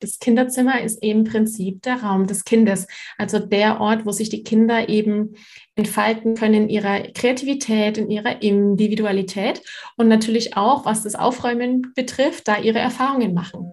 Das Kinderzimmer ist im Prinzip der Raum des Kindes, also der Ort, wo sich die Kinder eben entfalten können in ihrer Kreativität, in ihrer Individualität und natürlich auch, was das Aufräumen betrifft, da ihre Erfahrungen machen.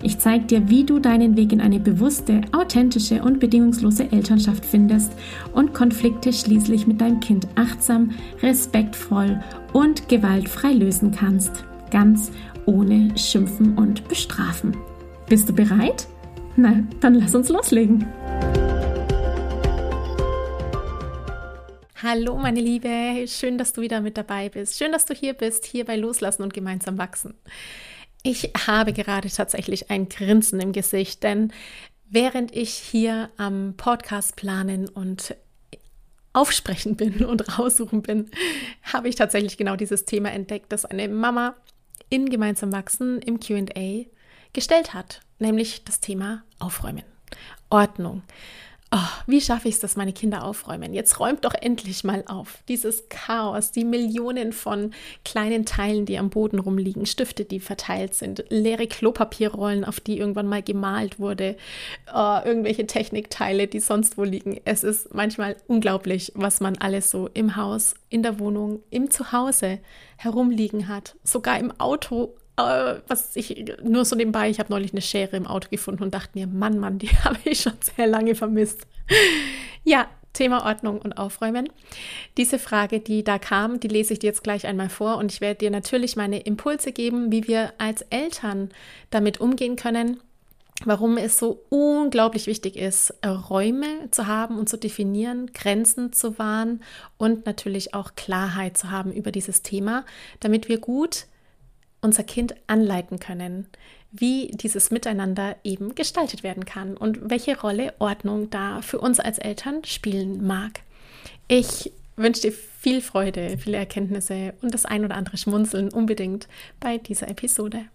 Ich zeige dir, wie du deinen Weg in eine bewusste, authentische und bedingungslose Elternschaft findest und Konflikte schließlich mit deinem Kind achtsam, respektvoll und gewaltfrei lösen kannst. Ganz ohne Schimpfen und Bestrafen. Bist du bereit? Na, dann lass uns loslegen. Hallo meine Liebe, schön, dass du wieder mit dabei bist. Schön, dass du hier bist, hier bei Loslassen und gemeinsam wachsen. Ich habe gerade tatsächlich ein Grinsen im Gesicht, denn während ich hier am Podcast planen und aufsprechen bin und raussuchen bin, habe ich tatsächlich genau dieses Thema entdeckt, das eine Mama in Gemeinsam Wachsen im QA gestellt hat, nämlich das Thema Aufräumen, Ordnung. Oh, wie schaffe ich es, dass meine Kinder aufräumen? Jetzt räumt doch endlich mal auf. Dieses Chaos, die Millionen von kleinen Teilen, die am Boden rumliegen, Stifte, die verteilt sind, leere Klopapierrollen, auf die irgendwann mal gemalt wurde, oh, irgendwelche Technikteile, die sonst wo liegen. Es ist manchmal unglaublich, was man alles so im Haus, in der Wohnung, im Zuhause herumliegen hat. Sogar im Auto äh, was ich nur so nebenbei, ich habe neulich eine Schere im Auto gefunden und dachte mir, Mann, Mann, die habe ich schon sehr lange vermisst. ja, Thema Ordnung und Aufräumen. Diese Frage, die da kam, die lese ich dir jetzt gleich einmal vor und ich werde dir natürlich meine Impulse geben, wie wir als Eltern damit umgehen können, warum es so unglaublich wichtig ist, Räume zu haben und zu definieren, Grenzen zu wahren und natürlich auch Klarheit zu haben über dieses Thema, damit wir gut unser Kind anleiten können, wie dieses Miteinander eben gestaltet werden kann und welche Rolle Ordnung da für uns als Eltern spielen mag. Ich wünsche dir viel Freude, viele Erkenntnisse und das ein oder andere Schmunzeln unbedingt bei dieser Episode.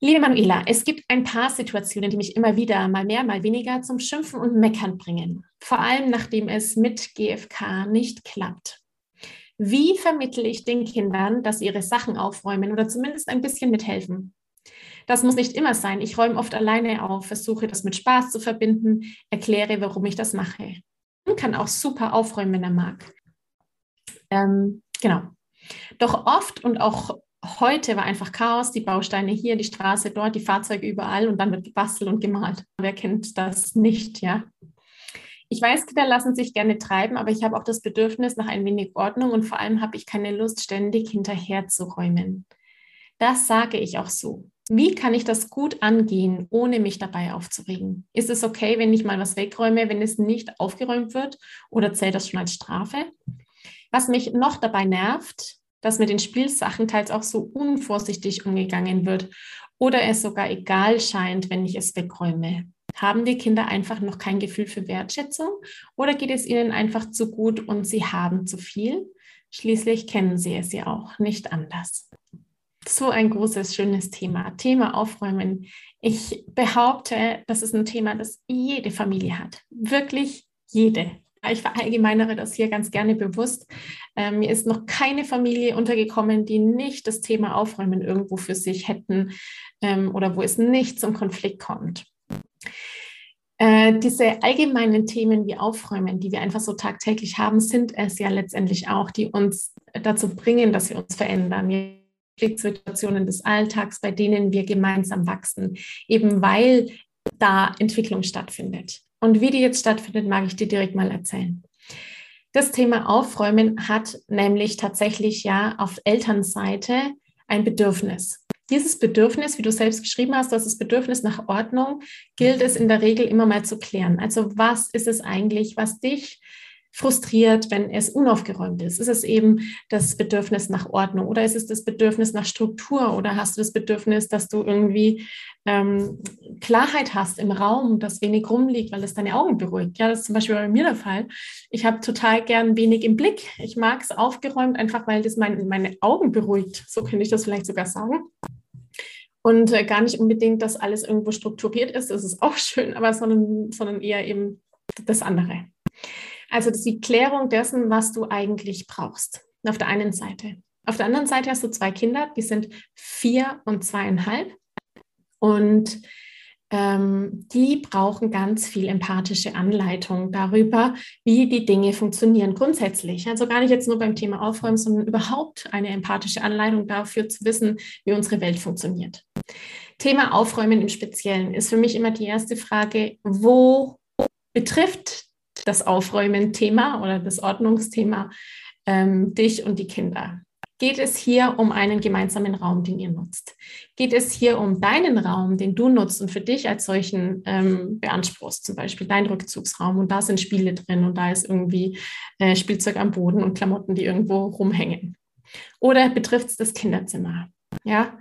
Liebe Manuela, es gibt ein paar Situationen, die mich immer wieder, mal mehr, mal weniger, zum Schimpfen und Meckern bringen. Vor allem, nachdem es mit GFK nicht klappt. Wie vermittle ich den Kindern, dass ihre Sachen aufräumen oder zumindest ein bisschen mithelfen? Das muss nicht immer sein. Ich räume oft alleine auf, versuche das mit Spaß zu verbinden, erkläre, warum ich das mache. Man kann auch super aufräumen, wenn er mag. Ähm, genau. Doch oft und auch heute war einfach Chaos, die Bausteine hier, die Straße dort, die Fahrzeuge überall und dann wird gebastelt und gemalt. Wer kennt das nicht, ja? Ich weiß, Kinder lassen sich gerne treiben, aber ich habe auch das Bedürfnis nach ein wenig Ordnung und vor allem habe ich keine Lust, ständig hinterherzuräumen. Das sage ich auch so. Wie kann ich das gut angehen, ohne mich dabei aufzuregen? Ist es okay, wenn ich mal was wegräume, wenn es nicht aufgeräumt wird? Oder zählt das schon als Strafe? Was mich noch dabei nervt, dass mit den Spielsachen teils auch so unvorsichtig umgegangen wird oder es sogar egal scheint, wenn ich es wegräume. Haben die Kinder einfach noch kein Gefühl für Wertschätzung oder geht es ihnen einfach zu gut und sie haben zu viel? Schließlich kennen sie es ja auch nicht anders. So ein großes, schönes Thema. Thema Aufräumen. Ich behaupte, das ist ein Thema, das jede Familie hat. Wirklich jede. Ich verallgemeinere das hier ganz gerne bewusst. Ähm, mir ist noch keine Familie untergekommen, die nicht das Thema Aufräumen irgendwo für sich hätten ähm, oder wo es nicht zum Konflikt kommt. Äh, diese allgemeinen Themen wie Aufräumen, die wir einfach so tagtäglich haben, sind es ja letztendlich auch, die uns dazu bringen, dass wir uns verändern. Situationen des Alltags, bei denen wir gemeinsam wachsen, eben weil da Entwicklung stattfindet. Und wie die jetzt stattfindet, mag ich dir direkt mal erzählen. Das Thema Aufräumen hat nämlich tatsächlich ja auf Elternseite ein Bedürfnis dieses Bedürfnis, wie du selbst geschrieben hast, das Bedürfnis nach Ordnung, gilt es in der Regel immer mal zu klären. Also was ist es eigentlich, was dich frustriert, wenn es unaufgeräumt ist? Ist es eben das Bedürfnis nach Ordnung oder ist es das Bedürfnis nach Struktur oder hast du das Bedürfnis, dass du irgendwie ähm, Klarheit hast im Raum, dass wenig rumliegt, weil es deine Augen beruhigt? Ja, das ist zum Beispiel bei mir der Fall. Ich habe total gern wenig im Blick. Ich mag es aufgeräumt, einfach weil das mein, meine Augen beruhigt. So könnte ich das vielleicht sogar sagen. Und äh, gar nicht unbedingt, dass alles irgendwo strukturiert ist, das ist auch schön, aber sondern, sondern eher eben das andere. Also das ist die Klärung dessen, was du eigentlich brauchst. Auf der einen Seite. Auf der anderen Seite hast du zwei Kinder, die sind vier und zweieinhalb. Und ähm, die brauchen ganz viel empathische Anleitung darüber, wie die Dinge funktionieren grundsätzlich. Also gar nicht jetzt nur beim Thema Aufräumen, sondern überhaupt eine empathische Anleitung dafür zu wissen, wie unsere Welt funktioniert. Thema Aufräumen im Speziellen ist für mich immer die erste Frage, wo betrifft das Aufräumen-Thema oder das Ordnungsthema ähm, dich und die Kinder? Geht es hier um einen gemeinsamen Raum, den ihr nutzt? Geht es hier um deinen Raum, den du nutzt und für dich als solchen ähm, beanspruchst, zum Beispiel dein Rückzugsraum und da sind Spiele drin und da ist irgendwie äh, Spielzeug am Boden und Klamotten, die irgendwo rumhängen? Oder betrifft es das Kinderzimmer? Ja,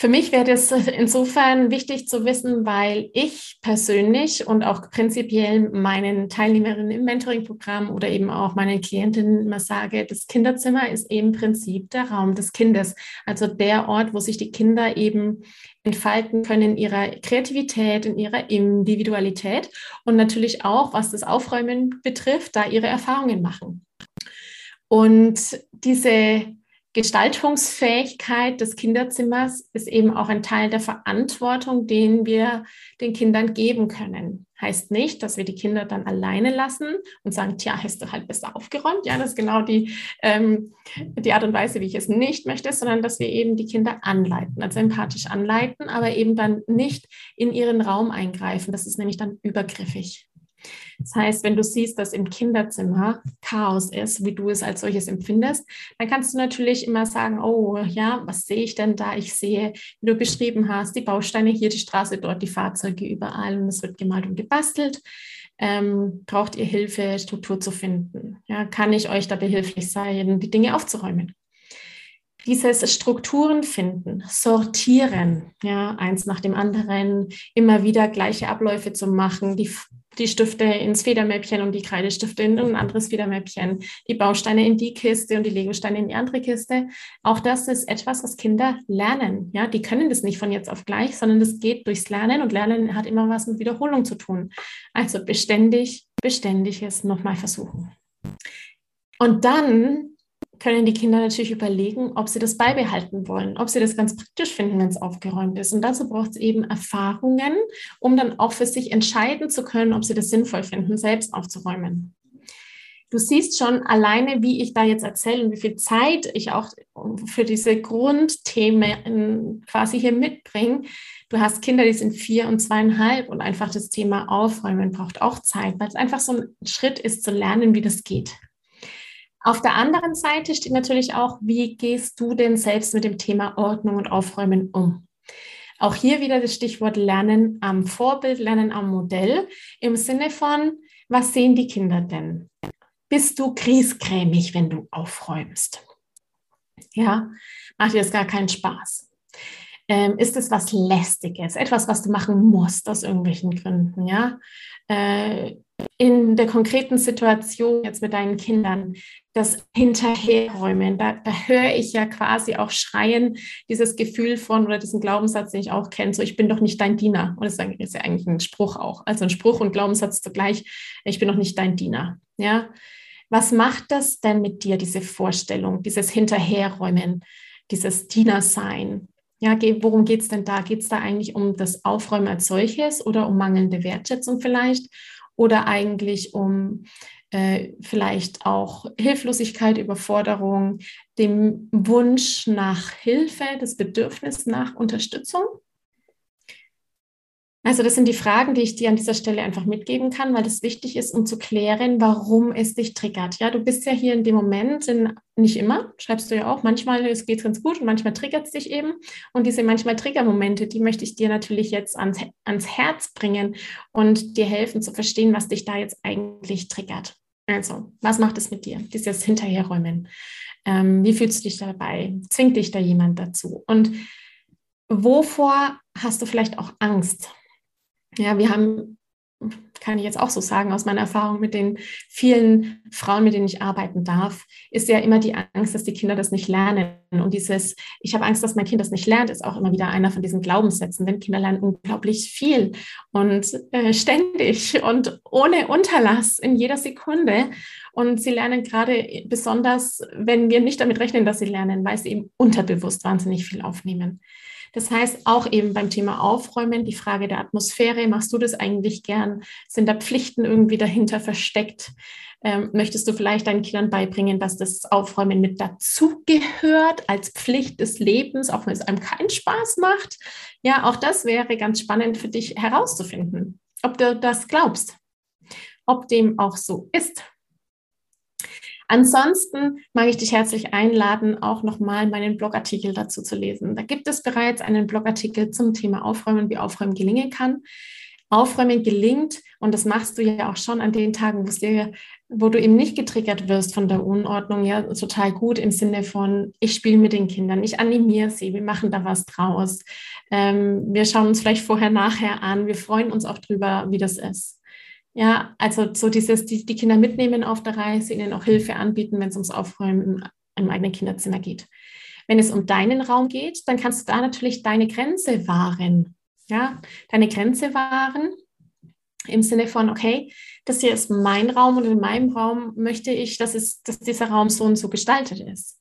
für mich wäre das insofern wichtig zu wissen, weil ich persönlich und auch prinzipiell meinen Teilnehmerinnen im Mentoring-Programm oder eben auch meinen Klientinnen immer sage, das Kinderzimmer ist eben im Prinzip der Raum des Kindes, also der Ort, wo sich die Kinder eben entfalten können in ihrer Kreativität, in ihrer Individualität und natürlich auch, was das Aufräumen betrifft, da ihre Erfahrungen machen. Und diese Gestaltungsfähigkeit des Kinderzimmers ist eben auch ein Teil der Verantwortung, den wir den Kindern geben können. Heißt nicht, dass wir die Kinder dann alleine lassen und sagen, tja, hast du halt besser aufgeräumt. Ja, das ist genau die, ähm, die Art und Weise, wie ich es nicht möchte, sondern dass wir eben die Kinder anleiten, also empathisch anleiten, aber eben dann nicht in ihren Raum eingreifen. Das ist nämlich dann übergriffig. Das heißt, wenn du siehst, dass im Kinderzimmer Chaos ist, wie du es als solches empfindest, dann kannst du natürlich immer sagen, oh ja, was sehe ich denn da? Ich sehe, wie du beschrieben hast, die Bausteine hier, die Straße dort, die Fahrzeuge überall und es wird gemalt und gebastelt. Ähm, braucht ihr Hilfe, Struktur zu finden? Ja, kann ich euch da behilflich sein, die Dinge aufzuräumen? dieses Strukturen finden, sortieren, ja, eins nach dem anderen, immer wieder gleiche Abläufe zu machen, die die Stifte ins Federmäppchen und die Kreidestifte in ein anderes Federmäppchen, die Bausteine in die Kiste und die Legosteine in die andere Kiste. Auch das ist etwas, was Kinder lernen. Ja, die können das nicht von jetzt auf gleich, sondern das geht durchs Lernen und Lernen hat immer was mit Wiederholung zu tun. Also beständig, beständiges nochmal versuchen. Und dann können die Kinder natürlich überlegen, ob sie das beibehalten wollen, ob sie das ganz praktisch finden, wenn es aufgeräumt ist. Und dazu braucht es eben Erfahrungen, um dann auch für sich entscheiden zu können, ob sie das sinnvoll finden, selbst aufzuräumen. Du siehst schon alleine, wie ich da jetzt erzähle und wie viel Zeit ich auch für diese Grundthemen quasi hier mitbringe. Du hast Kinder, die sind vier und zweieinhalb und einfach das Thema Aufräumen braucht auch Zeit, weil es einfach so ein Schritt ist zu lernen, wie das geht. Auf der anderen Seite steht natürlich auch, wie gehst du denn selbst mit dem Thema Ordnung und Aufräumen um? Auch hier wieder das Stichwort Lernen am Vorbild, Lernen am Modell im Sinne von, was sehen die Kinder denn? Bist du griesgrämig, wenn du aufräumst? Ja, macht dir das gar keinen Spaß? Ähm, ist es was Lästiges, etwas, was du machen musst aus irgendwelchen Gründen? Ja, äh, in der konkreten Situation jetzt mit deinen Kindern, das Hinterherräumen, da, da höre ich ja quasi auch schreien, dieses Gefühl von oder diesen Glaubenssatz, den ich auch kenne, so ich bin doch nicht dein Diener. Und das ist ja eigentlich ein Spruch auch. Also ein Spruch und Glaubenssatz zugleich, ich bin doch nicht dein Diener. Ja. Was macht das denn mit dir, diese Vorstellung, dieses Hinterherräumen, dieses Dienersein? Ja, worum geht es denn da? Geht es da eigentlich um das Aufräumen als solches oder um mangelnde Wertschätzung vielleicht? Oder eigentlich um äh, vielleicht auch Hilflosigkeit, Überforderung, dem Wunsch nach Hilfe, das Bedürfnis nach Unterstützung? Also das sind die Fragen, die ich dir an dieser Stelle einfach mitgeben kann, weil das wichtig ist, um zu klären, warum es dich triggert. Ja, du bist ja hier in dem Moment, in, nicht immer, schreibst du ja auch, manchmal es geht ganz gut und manchmal triggert es dich eben. Und diese manchmal Triggermomente, die möchte ich dir natürlich jetzt ans, ans Herz bringen und dir helfen zu verstehen, was dich da jetzt eigentlich triggert. Also, was macht es mit dir? Dieses Hinterherräumen. Ähm, wie fühlst du dich dabei? Zwingt dich da jemand dazu? Und wovor hast du vielleicht auch Angst? Ja, wir haben kann ich jetzt auch so sagen, aus meiner Erfahrung mit den vielen Frauen, mit denen ich arbeiten darf, ist ja immer die Angst, dass die Kinder das nicht lernen. Und dieses, ich habe Angst, dass mein Kind das nicht lernt, ist auch immer wieder einer von diesen Glaubenssätzen. Denn Kinder lernen unglaublich viel und äh, ständig und ohne Unterlass in jeder Sekunde. Und sie lernen gerade besonders, wenn wir nicht damit rechnen, dass sie lernen, weil sie eben unterbewusst wahnsinnig viel aufnehmen. Das heißt, auch eben beim Thema Aufräumen, die Frage der Atmosphäre, machst du das eigentlich gern? Sind da Pflichten irgendwie dahinter versteckt? Ähm, möchtest du vielleicht deinen Kindern beibringen, dass das Aufräumen mit dazugehört als Pflicht des Lebens, auch wenn es einem keinen Spaß macht? Ja, auch das wäre ganz spannend für dich herauszufinden, ob du das glaubst, ob dem auch so ist. Ansonsten mag ich dich herzlich einladen, auch nochmal meinen Blogartikel dazu zu lesen. Da gibt es bereits einen Blogartikel zum Thema Aufräumen, wie Aufräumen gelingen kann. Aufräumen gelingt, und das machst du ja auch schon an den Tagen, dir, wo du eben nicht getriggert wirst von der Unordnung, ja, total gut im Sinne von, ich spiele mit den Kindern, ich animiere sie, wir machen da was draus. Ähm, wir schauen uns vielleicht vorher, nachher an, wir freuen uns auch drüber, wie das ist. Ja, also so dieses, die, die Kinder mitnehmen auf der Reise, ihnen auch Hilfe anbieten, wenn es ums Aufräumen im, im eigenen Kinderzimmer geht. Wenn es um deinen Raum geht, dann kannst du da natürlich deine Grenze wahren. Ja, deine Grenze wahren im Sinne von, okay, das hier ist mein Raum und in meinem Raum möchte ich, dass, es, dass dieser Raum so und so gestaltet ist.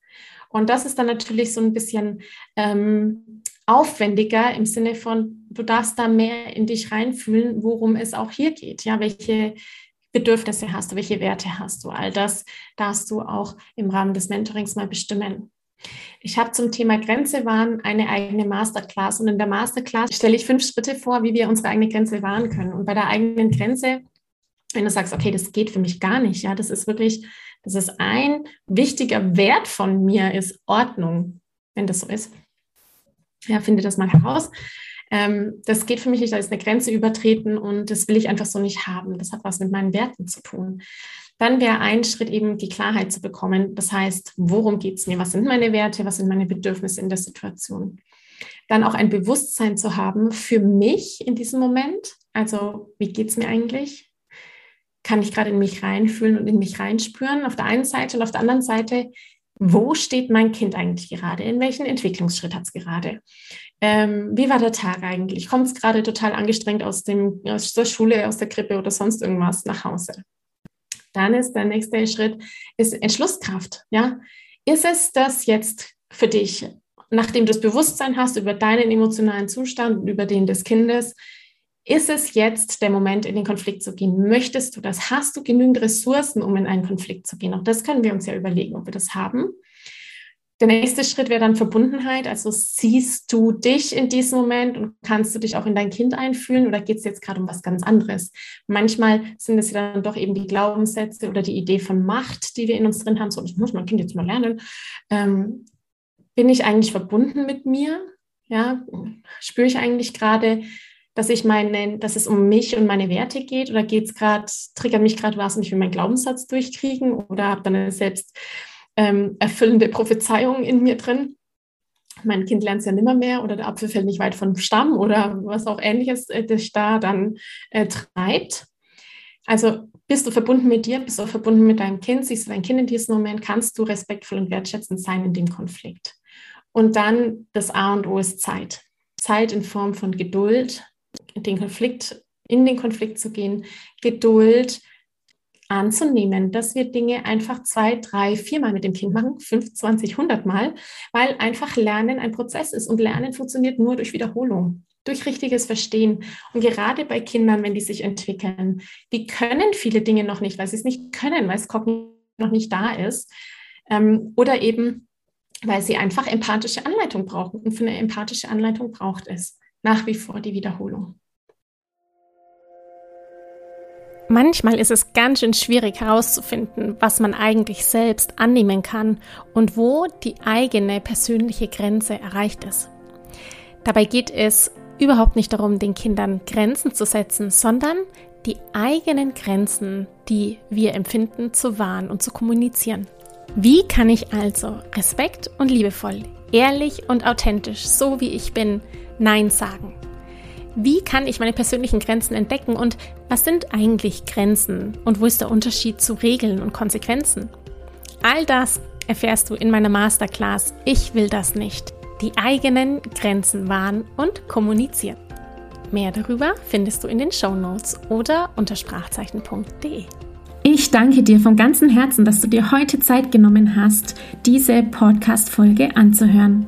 Und das ist dann natürlich so ein bisschen ähm, aufwendiger im Sinne von, du darfst da mehr in dich reinfühlen, worum es auch hier geht. Ja, welche Bedürfnisse hast du, welche Werte hast du? All das darfst du auch im Rahmen des Mentorings mal bestimmen. Ich habe zum Thema Grenze wahren eine eigene Masterclass und in der Masterclass stelle ich fünf Schritte vor, wie wir unsere eigene Grenze wahren können. Und bei der eigenen Grenze, wenn du sagst, okay, das geht für mich gar nicht, ja, das ist wirklich, das ist ein wichtiger Wert von mir, ist Ordnung, wenn das so ist ja, finde das mal heraus. Ähm, das geht für mich nicht, da ist eine Grenze übertreten und das will ich einfach so nicht haben. Das hat was mit meinen Werten zu tun. Dann wäre ein Schritt eben die Klarheit zu bekommen. Das heißt, worum geht es mir? Was sind meine Werte? Was sind meine Bedürfnisse in der Situation? Dann auch ein Bewusstsein zu haben für mich in diesem Moment. Also, wie geht es mir eigentlich? Kann ich gerade in mich reinfühlen und in mich reinspüren auf der einen Seite und auf der anderen Seite, wo steht mein Kind eigentlich gerade? In welchen Entwicklungsschritt hat es gerade? Ähm, wie war der Tag eigentlich? Kommt es gerade total angestrengt aus, dem, aus der Schule, aus der Krippe oder sonst irgendwas nach Hause? Dann ist der nächste Schritt ist Entschlusskraft. Ja? Ist es das jetzt für dich, nachdem du das Bewusstsein hast über deinen emotionalen Zustand und über den des Kindes, ist es jetzt der Moment, in den Konflikt zu gehen? Möchtest du das? Hast du genügend Ressourcen, um in einen Konflikt zu gehen? Auch das können wir uns ja überlegen, ob wir das haben. Der nächste Schritt wäre dann Verbundenheit. Also siehst du dich in diesem Moment und kannst du dich auch in dein Kind einfühlen oder geht es jetzt gerade um was ganz anderes? Manchmal sind es ja dann doch eben die Glaubenssätze oder die Idee von Macht, die wir in uns drin haben. So, das muss mein Kind jetzt mal lernen. Ähm, bin ich eigentlich verbunden mit mir? Ja, spüre ich eigentlich gerade, dass ich meine, dass es um mich und meine Werte geht oder geht es gerade, triggert mich gerade was und ich will meinen Glaubenssatz durchkriegen oder habe dann selbst ähm, erfüllende Prophezeiung in mir drin. Mein Kind lernt es ja nimmer mehr oder der Apfel fällt nicht weit vom Stamm oder was auch ähnliches äh, dich da dann äh, treibt. Also bist du verbunden mit dir, bist du verbunden mit deinem Kind, siehst du dein Kind in diesem Moment, kannst du respektvoll und wertschätzend sein in dem Konflikt. Und dann das A und O ist Zeit. Zeit in Form von Geduld, den Konflikt, in den Konflikt zu gehen, Geduld anzunehmen, dass wir Dinge einfach zwei, drei, viermal mit dem Kind machen, 25, 100 Mal, weil einfach Lernen ein Prozess ist und Lernen funktioniert nur durch Wiederholung durch richtiges Verstehen. Und gerade bei Kindern, wenn die sich entwickeln, die können viele Dinge noch nicht, weil sie es nicht können, weil es noch nicht da ist. Ähm, oder eben, weil sie einfach empathische Anleitung brauchen. Und für eine empathische Anleitung braucht es nach wie vor die Wiederholung. Manchmal ist es ganz schön schwierig herauszufinden, was man eigentlich selbst annehmen kann und wo die eigene persönliche Grenze erreicht ist. Dabei geht es überhaupt nicht darum, den Kindern Grenzen zu setzen, sondern die eigenen Grenzen, die wir empfinden, zu wahren und zu kommunizieren. Wie kann ich also respekt und liebevoll, ehrlich und authentisch, so wie ich bin, Nein sagen? Wie kann ich meine persönlichen Grenzen entdecken und was sind eigentlich Grenzen und wo ist der Unterschied zu Regeln und Konsequenzen? All das erfährst du in meiner Masterclass Ich will das nicht. Die eigenen Grenzen wahren und kommunizieren. Mehr darüber findest du in den Show Notes oder unter sprachzeichen.de. Ich danke dir von ganzem Herzen, dass du dir heute Zeit genommen hast, diese Podcast-Folge anzuhören.